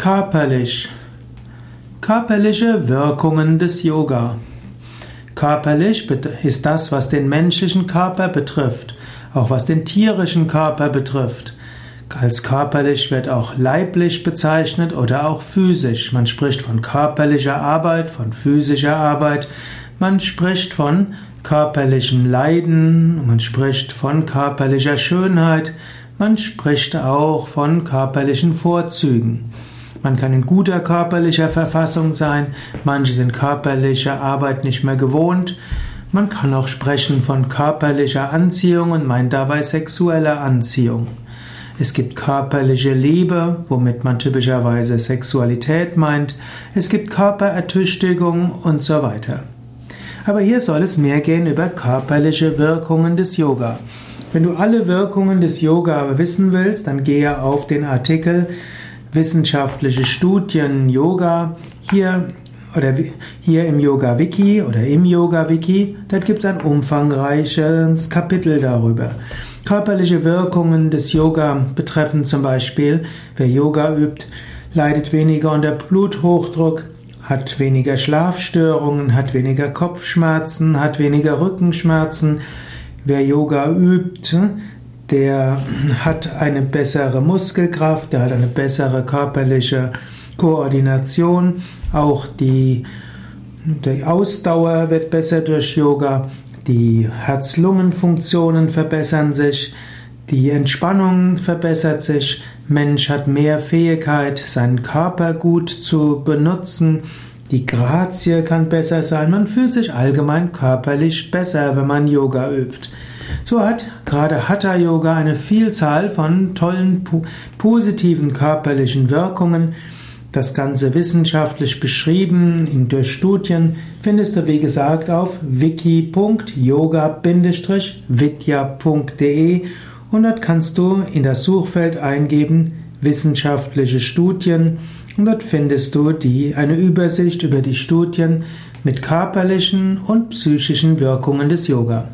Körperlich. Körperliche Wirkungen des Yoga. Körperlich ist das, was den menschlichen Körper betrifft, auch was den tierischen Körper betrifft. Als körperlich wird auch leiblich bezeichnet oder auch physisch. Man spricht von körperlicher Arbeit, von physischer Arbeit. Man spricht von körperlichem Leiden, man spricht von körperlicher Schönheit, man spricht auch von körperlichen Vorzügen. Man kann in guter körperlicher Verfassung sein, manche sind körperliche Arbeit nicht mehr gewohnt. Man kann auch sprechen von körperlicher Anziehung und meint dabei sexuelle Anziehung. Es gibt körperliche Liebe, womit man typischerweise Sexualität meint. Es gibt Körperertüchtigung und so weiter. Aber hier soll es mehr gehen über körperliche Wirkungen des Yoga. Wenn du alle Wirkungen des Yoga wissen willst, dann gehe auf den Artikel wissenschaftliche Studien Yoga hier oder hier im Yoga Wiki oder im Yoga Wiki, dort gibt es ein umfangreiches Kapitel darüber. Körperliche Wirkungen des Yoga betreffen zum Beispiel, wer Yoga übt, leidet weniger unter Bluthochdruck, hat weniger Schlafstörungen, hat weniger Kopfschmerzen, hat weniger Rückenschmerzen. Wer Yoga übt, der hat eine bessere Muskelkraft, der hat eine bessere körperliche Koordination, auch die, die Ausdauer wird besser durch Yoga, die Herz-Lungen-Funktionen verbessern sich, die Entspannung verbessert sich, Mensch hat mehr Fähigkeit, seinen Körper gut zu benutzen, die Grazie kann besser sein, man fühlt sich allgemein körperlich besser, wenn man Yoga übt. So hat gerade Hatha Yoga eine Vielzahl von tollen positiven körperlichen Wirkungen. Das Ganze wissenschaftlich beschrieben in, durch Studien findest du wie gesagt auf wiki.yoga-vidya.de und dort kannst du in das Suchfeld eingeben wissenschaftliche Studien und dort findest du die, eine Übersicht über die Studien mit körperlichen und psychischen Wirkungen des Yoga.